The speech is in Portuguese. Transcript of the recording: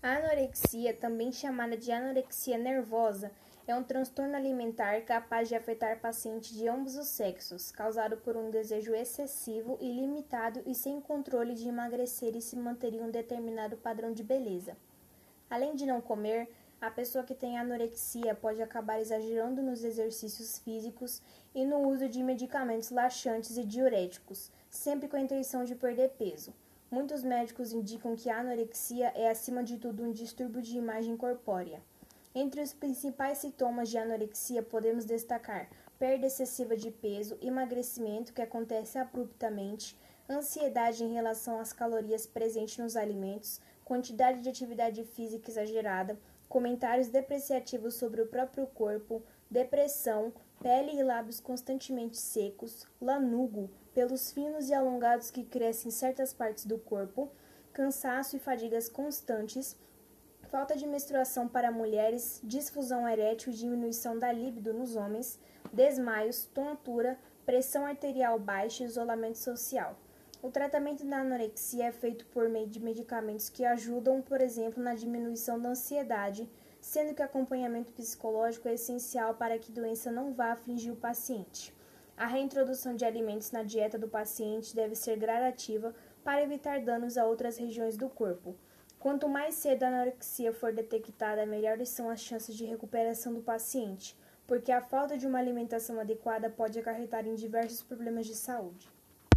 A anorexia, também chamada de anorexia nervosa, é um transtorno alimentar capaz de afetar pacientes de ambos os sexos, causado por um desejo excessivo, ilimitado e sem controle de emagrecer e se manter em um determinado padrão de beleza. Além de não comer, a pessoa que tem anorexia pode acabar exagerando nos exercícios físicos e no uso de medicamentos laxantes e diuréticos, sempre com a intenção de perder peso. Muitos médicos indicam que a anorexia é, acima de tudo, um distúrbio de imagem corpórea. Entre os principais sintomas de anorexia podemos destacar perda excessiva de peso, emagrecimento que acontece abruptamente, ansiedade em relação às calorias presentes nos alimentos, quantidade de atividade física exagerada, comentários depreciativos sobre o próprio corpo, depressão, pele e lábios constantemente secos, lanugo, pelos finos e alongados que crescem em certas partes do corpo, cansaço e fadigas constantes, falta de menstruação para mulheres, disfusão erétil e diminuição da libido nos homens, desmaios, tontura, pressão arterial baixa e isolamento social. O tratamento da anorexia é feito por meio de medicamentos que ajudam, por exemplo, na diminuição da ansiedade, sendo que acompanhamento psicológico é essencial para que a doença não vá afligir o paciente. A reintrodução de alimentos na dieta do paciente deve ser gradativa para evitar danos a outras regiões do corpo. Quanto mais cedo a anorexia for detectada, melhores são as chances de recuperação do paciente, porque a falta de uma alimentação adequada pode acarretar em diversos problemas de saúde.